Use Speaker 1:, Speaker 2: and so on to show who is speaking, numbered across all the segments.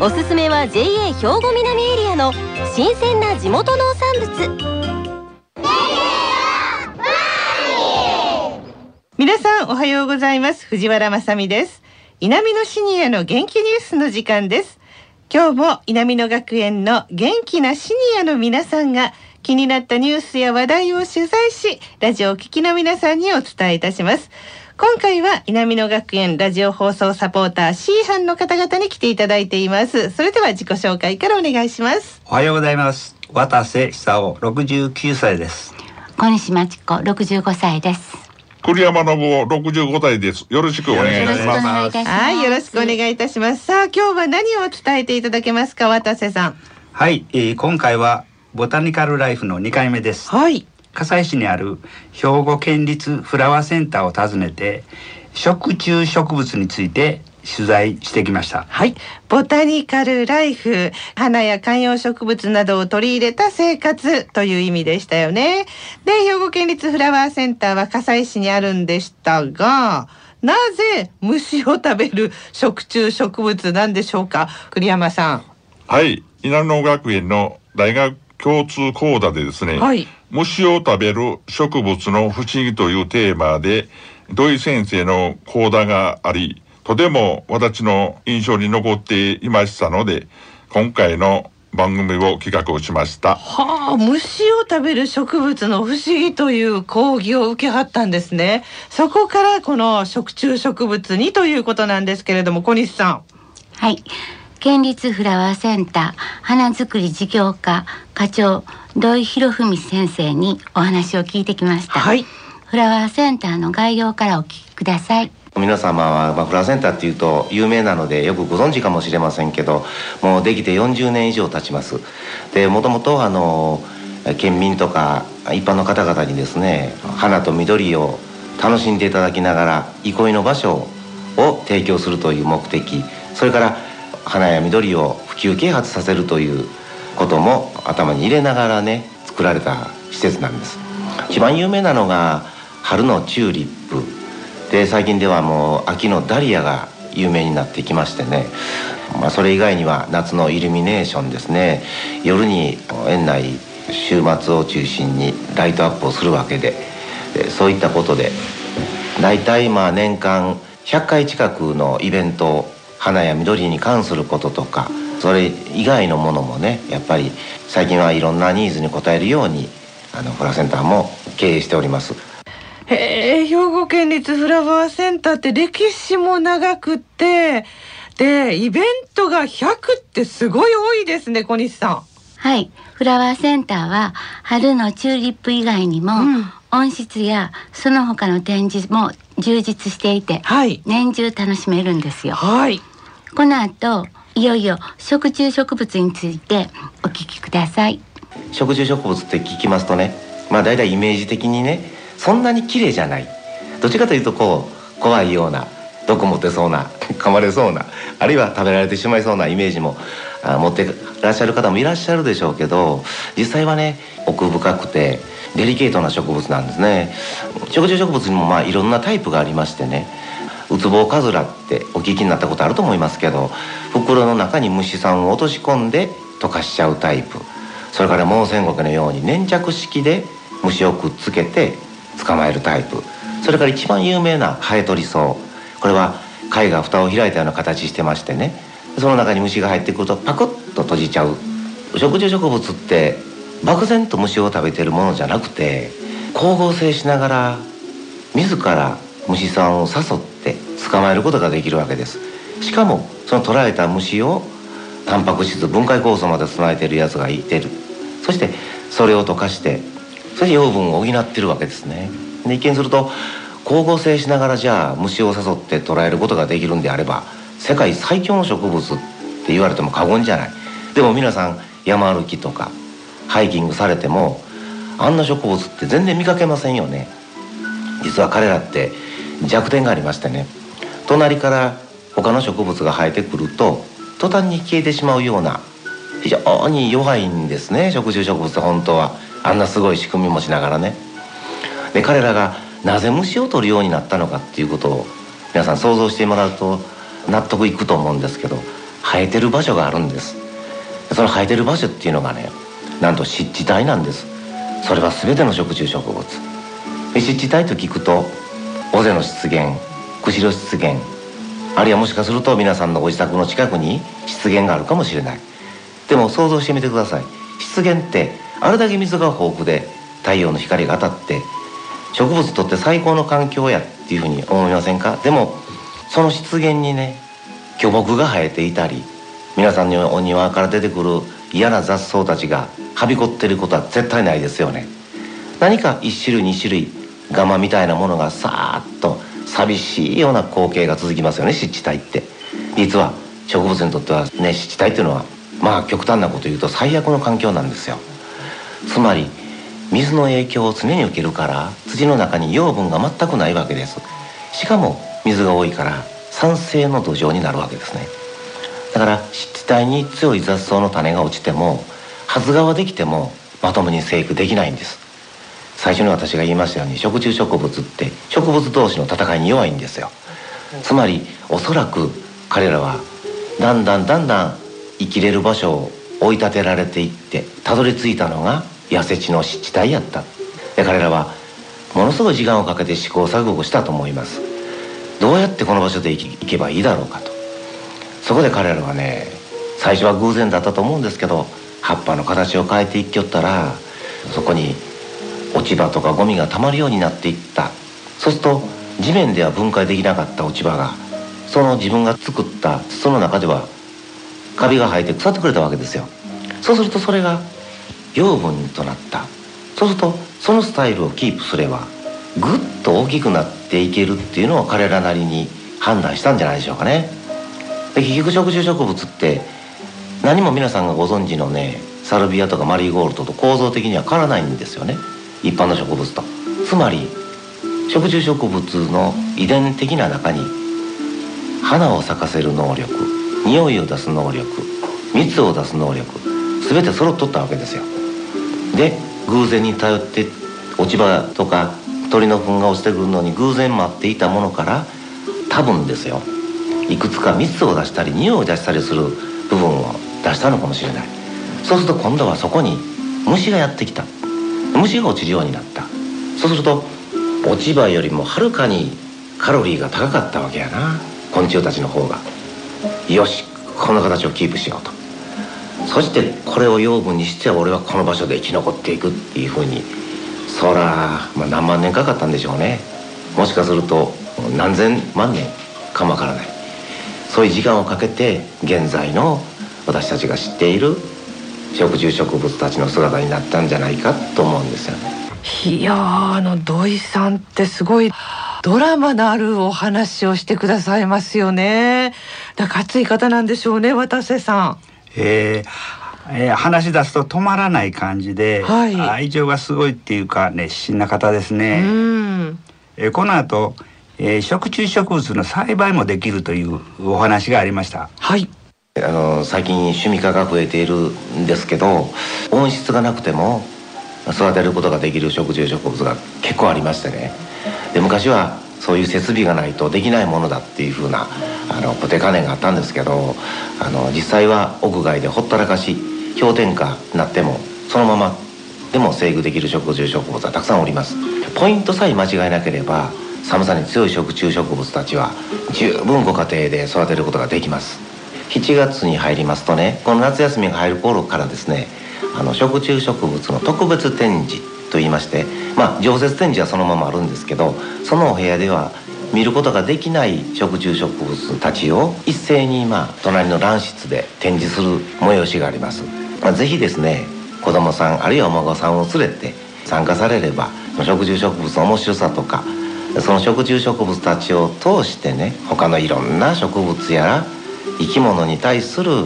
Speaker 1: おすすめは JA 兵庫南エリアの新鮮な地元農産物。
Speaker 2: 皆さんおはようございます。藤原まさです。南のシニアの元気ニュースの時間です。今日も南野学園の元気なシニアの皆さんが気になったニュースや話題を取材しラジオを聴きの皆さんにお伝えいたします。今回は南野学園ラジオ放送サポーター C 班の方々に来ていただいていますそれでは自己紹介からお願いします
Speaker 3: おはようございます渡瀬久夫69歳です
Speaker 4: 小西真知子65歳です
Speaker 5: 栗山信夫65歳です。よろしくお願いします。
Speaker 2: はい、よろしくお願いいたします。さあ、今日は何を伝えていただけますか、渡瀬さん。
Speaker 3: はい、えー、今回はボタニカルライフの2回目です。
Speaker 2: はい。
Speaker 3: 葛西市にある兵庫県立フラワーセンターを訪ねて食虫植物について取材してきました。
Speaker 2: はい。ボタニカルライフ花や観葉植物などを取り入れた生活という意味でしたよね。で兵庫県立フラワーセンターは葛西市にあるんでしたがなぜ虫を食べる食虫植物なんでしょうか？栗山さん。
Speaker 5: はい。稲野学園の大学共通講座でですね、はい、虫を食べる植物の不思議というテーマで土井先生の講座がありとても私の印象に残っていましたので今回の番組を企画をしました。
Speaker 2: はあ虫を食べる植物の不思議という講義を受けはったんですね。そこからこの食虫植物にということなんですけれども小西さん。
Speaker 4: はい県立フラワーセンター花作り事業課課長土井博文先生にお話を聞いてきました、
Speaker 2: はい、
Speaker 4: フラワーセンターの概要からお聞きください。
Speaker 6: 皆様は、まあ、フラワーセンターっていうと有名なのでよくご存知かもしれませんけどもうできて40年以上経ちます。でもともとあの県民とか一般の方々にですね花と緑を楽しんでいただきながら憩いの場所を提供するという目的それから花や緑を普及啓発させるということも頭に入れながらね作られた施設なんです。一番有名なのが春のチューリップ。で最近ではもう秋のダリアが有名になってきましてね、まあ、それ以外には夏のイルミネーションですね。夜に園内週末を中心にライトアップをするわけで。でそういったことで大体まあ年間100回近くのイベントを花や緑に関することとかそれ以外のものもねやっぱり最近はいろんなニーズに応えるようにあのフラセンターも経営しております。
Speaker 2: へえ兵庫県立フラワーセンターって歴史も長くってでイベントが100ってすごい多いですね小西さん。
Speaker 4: はいフラワーセンターは春のチューリップ以外にも、うん、温室やその他の展示も充実していて、
Speaker 2: はい、
Speaker 4: 年中楽しめるんですよ。
Speaker 2: はい、
Speaker 4: この後いよいよ食虫植物についてお聞きください。
Speaker 6: 食虫植物って聞きますとね、まあだいたいイメージ的にね、そんなに綺麗じゃない。どっちかというとこう怖いような、毒持てそうな、噛まれそうな、あるいは食べられてしまいそうなイメージも持ってらっしゃる方もいらっしゃるでしょうけど、実際はね奥深くてデリケートな植物なんですね。食虫植物にもまあいろんなタイプがありましてね。ウツボカズラってお聞きになったことあると思いますけど袋の中に虫さんを落とし込んで溶かしちゃうタイプ。それからモウセンゴケのように粘着式で虫をくっつけて捕まえるタイプ。それから一番有名なハエトリソウこれは貝が蓋を開いたような形してましてね。その中に虫が入ってくるとパクッと閉じちゃう。食虫植物って漠然と虫を食べてるものじゃなくて光合成しながら自ら虫さんを誘って捕まえることができるわけです。しかもその捕らえた虫をタンパク質分解酵素まで備えてるやつがいてる。そしてそれを溶かしてそして養分を補ってるわけですね。で一見すると光合成しながらじゃあ虫を誘って捕らえることができるんであれば世界最強の植物って言われても過言じゃない。でも皆さん山歩きとかハイキングされてもあんな植物って全然見かけませんよね。実は彼らって弱点がありましてね隣から他の植物が生えてくると途端に消えてしまうような非常に弱いんですね食虫植物って本当は。あんなすごい仕組みもしながらね。で彼らがなぜ虫を取るようになったのかっていうことを皆さん想像してもらうと納得いくと思うんですけど生えてる場所があるんです。その生えてる場所っていうのがねなんと湿地帯なんです。それは全ての食虫植物。湿地帯と聞くと尾瀬の湿原釧路湿原あるいはもしかすると皆さんのご自宅の近くに湿原があるかもしれない。でも想像してみてください。湿原ってあれだけ水が豊富で太陽の光が当たって植物にとって最高の環境やっていうふうに思いませんか？でもその湿原にね巨木が生えていたり皆さんのお庭から出てくる嫌な雑草たちがはびこってることは絶対ないですよね。何か一種類二種類ガマみたいなものがさーっと寂しいような光景が続きますよね湿地帯って。実は植物にとってはね湿地帯っていうのはまあ極端なこと言うと最悪の環境なんですよ。つまり水の影響を常に受けるから土の中に養分が全くないわけです。しかも水が多いから酸性の土壌になるわけですね。だから湿地帯に強い雑草の種が落ちても発芽はできてもまともに生育できないんです。最初に私が言いましたように食虫植物って植物同士の戦いに弱いんですよ。つまりおそらく彼らはだんだんだんだん生きれる場所を追い立てられていってたどり着いたのが痩せ地の湿地帯やった。で彼らはものすごい時間をかけて試行錯誤したと思います。どうやってこの場所で行けばいいだろうかと。そこで彼らはね最初は偶然だったと思うんですけど葉っぱの形を変えていきよったらそこに落ち葉とかゴミがたまるようになっていった。そうすると地面では分解できなかった落ち葉がその自分が作ったその中ではカビが生えて腐ってくれたわけですよ。そうするとそれが養分となった。そうするとそのスタイルをキープすればぐっと大きくなっていけるっていうのを彼らなりに判断したんじゃないでしょうかね。で結局食虫植物って何も皆さんがご存知のねサルビアとかマリーゴールドと構造的には変わらないんですよね。一般の植物と。つまり食虫植物の遺伝的な中に花を咲かせる能力匂いを出す能力蜜を出す能力全て揃っとったわけですよ。で偶然に頼って落ち葉とか鳥の糞が落ちてくるのに偶然待っていたものから多分ですよ。いくつか蜜を出したり匂いを出したりする部分を出したのかもしれない。そうすると今度はそこに虫がやってきた。虫が落ちるようになった。そうすると落ち葉よりもはるかにカロリーが高かったわけやな。昆虫たちの方が。よしこの形をキープしようと。そしてこれを養分にして俺はこの場所で生き残っていくっていうふうにそら、まあ、何万年かかったんでしょうね。もしかすると何千万年かもわからない。そういう時間をかけて現在の私たちが知っている食虫植物たちの姿になったんじゃないかと思うんですよね。
Speaker 2: いやあの土井さんってすごいドラマのあるお話をしてくださいますよね。だから熱い方なんでしょうね渡瀬さん。
Speaker 3: えーえー、話し出すと止まらない感じで、はい、愛情がすごいっていうか熱心な方ですね。えー、この後、えー、食虫植物の栽培もできるというお話がありました。
Speaker 2: はい。
Speaker 6: あの最近趣味化が増えているんですけど温室がなくても育てることができる食虫植物が結構ありましてね。で昔はそういう設備がないとできないものだっていうふうなあの固定観念があったんですけどあの実際は屋外でほったらかし氷点下になってもそのままでも生育できる食虫植物はたくさんおります。ポイントさえ間違えなければ寒さに強い食虫植物たちは十分ご家庭で育てることができます。7月に入りますとねこの夏休みが入る頃からですねあの食虫植物の特別展示といいましてまあ常設展示はそのままあるんですけどそのお部屋では見ることができない食虫植物たちを一斉にまあ隣の卵室で展示する催しがあります、まあ、ぜひですね子供さんあるいはお孫さんを連れて参加されれば食虫植物の面白さとかその食虫植物たちを通してね他のいろんな植物やら生き物に対する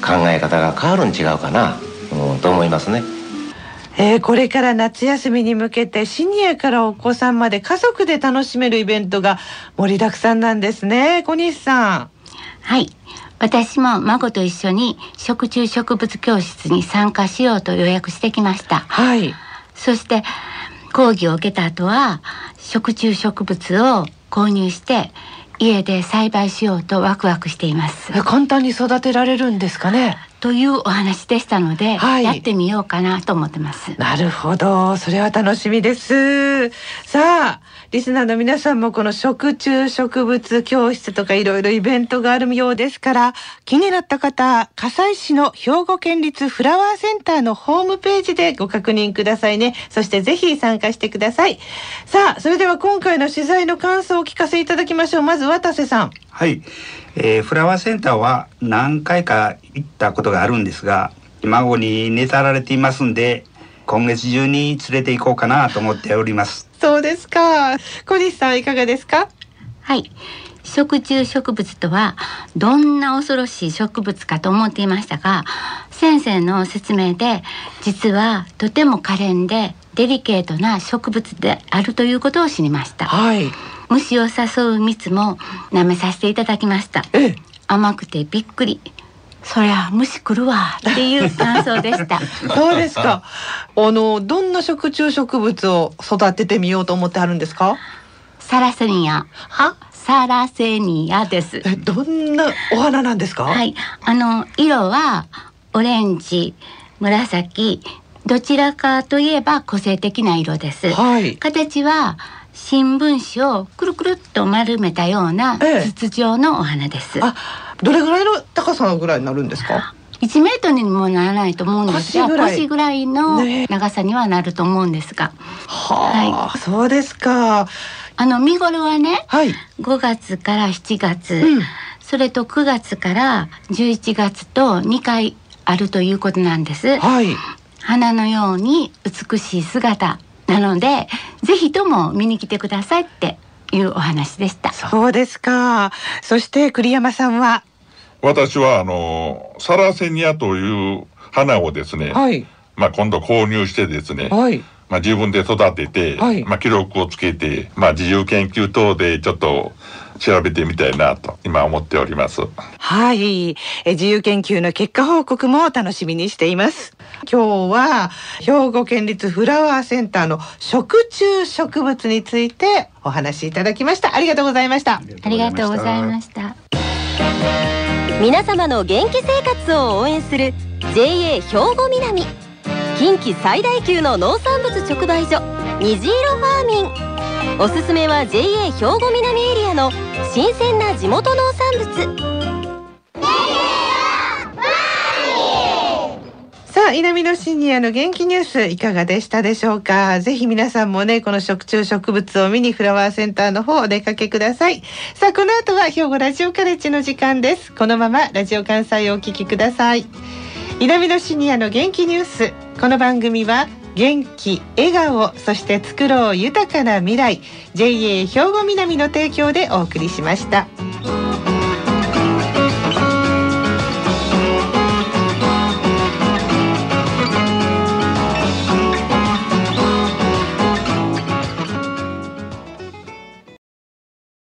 Speaker 6: 考え方が変わるん違うかな、うん、と思いますね。
Speaker 2: えー、これから夏休みに向けてシニアからお子さんまで家族で楽しめるイベントが盛りだくさんなんですね。小西さん。
Speaker 4: はい。私も孫と一緒に食虫植物教室に参加しようと予約してきました。
Speaker 2: はい。
Speaker 4: そして講義を受けた後は食虫植物を購入して家で栽培しようとワクワクしています。
Speaker 2: 簡単に育てられるんですかね？
Speaker 4: というお話でしたので、はい、やってみようかなと思ってます。
Speaker 2: なるほど。それは楽しみです。さあリスナーの皆さんもこの食虫植物教室とかいろいろイベントがあるようですから気になった方葛西市の兵庫県立フラワーセンターのホームページでご確認くださいね。そしてぜひ参加してください。さあそれでは今回の取材の感想をお聞かせいただきましょう。まず渡瀬さん。
Speaker 3: はい、えー、フラワーセンターは何回か行ったことがあるんですが孫に寝たられていますんで今月中に連れて行こうかなと思っております。
Speaker 2: そうですか。小西さんいかがですか？
Speaker 4: はい。食虫植物とはどんな恐ろしい植物かと思っていましたが先生の説明で実はとても可憐でデリケートな植物であるということを知りました、
Speaker 2: はい、
Speaker 4: 虫を誘う蜜も舐めさせていただきました。甘くてびっくり。そりゃ虫来るわ。っていう感想でした。
Speaker 2: そうですか。あのどんな食虫植物を育ててみようと思ってあるんですか？
Speaker 4: サラセニア。
Speaker 2: は？
Speaker 4: サラセニアです。
Speaker 2: どんなお花なんですか？
Speaker 4: はい。あの色はオレンジ紫どちらかといえば個性的な色です、
Speaker 2: はい、
Speaker 4: 形は新聞紙をくるくるっと丸めたような筒状のお花です、ええ、
Speaker 2: あどれぐらいの高さぐらいになるんですか
Speaker 4: ？1メートルにもならないと思うんですが腰ぐらい。の長さにはなると思うんですが、ね、
Speaker 2: はい、そうですか。
Speaker 4: あの見頃はね、
Speaker 2: はい、
Speaker 4: 5月から7月、うん、それと9月から11月と2回あるということなんです、
Speaker 2: はい、
Speaker 4: 花のように美しい姿なのでぜひとも見に来てくださいっていうお話でした。
Speaker 2: そうですか。そして栗山さんは？
Speaker 5: 私はあのサラセニアという花をですね、
Speaker 2: はい、
Speaker 5: まあ今度購入してですね、
Speaker 2: はい、
Speaker 5: まあ自分で育てて、
Speaker 2: はい、
Speaker 5: まあ記録をつけて、まあ自由研究等でちょっと調べてみたいなと今思っております。
Speaker 2: はい。え自由研究の結果報告も楽しみにしています今日は兵庫県立フラワーセンターの食虫植物についてお話しいただきました。ありがとうございました。
Speaker 4: ありがとうございました。
Speaker 1: 皆様の元気生活を応援する JA 兵庫南。近畿最大級の農産物直売所虹色ファーミン。おすすめは JA 兵庫南エリアの新鮮な地元農産物。
Speaker 2: さあ南のシニアの元気ニュースいかがでしたでしょうか？ぜひ皆さんもねこの食虫植物を見にフラワーセンターの方お出かけください。さあこの後は兵庫ラジオカレッジの時間です。このままラジオ関西をお聞きください。南のシニアの元気ニュース。この番組は元気笑顔そして作ろう豊かな未来。JA 兵庫南の提供でお送りしました。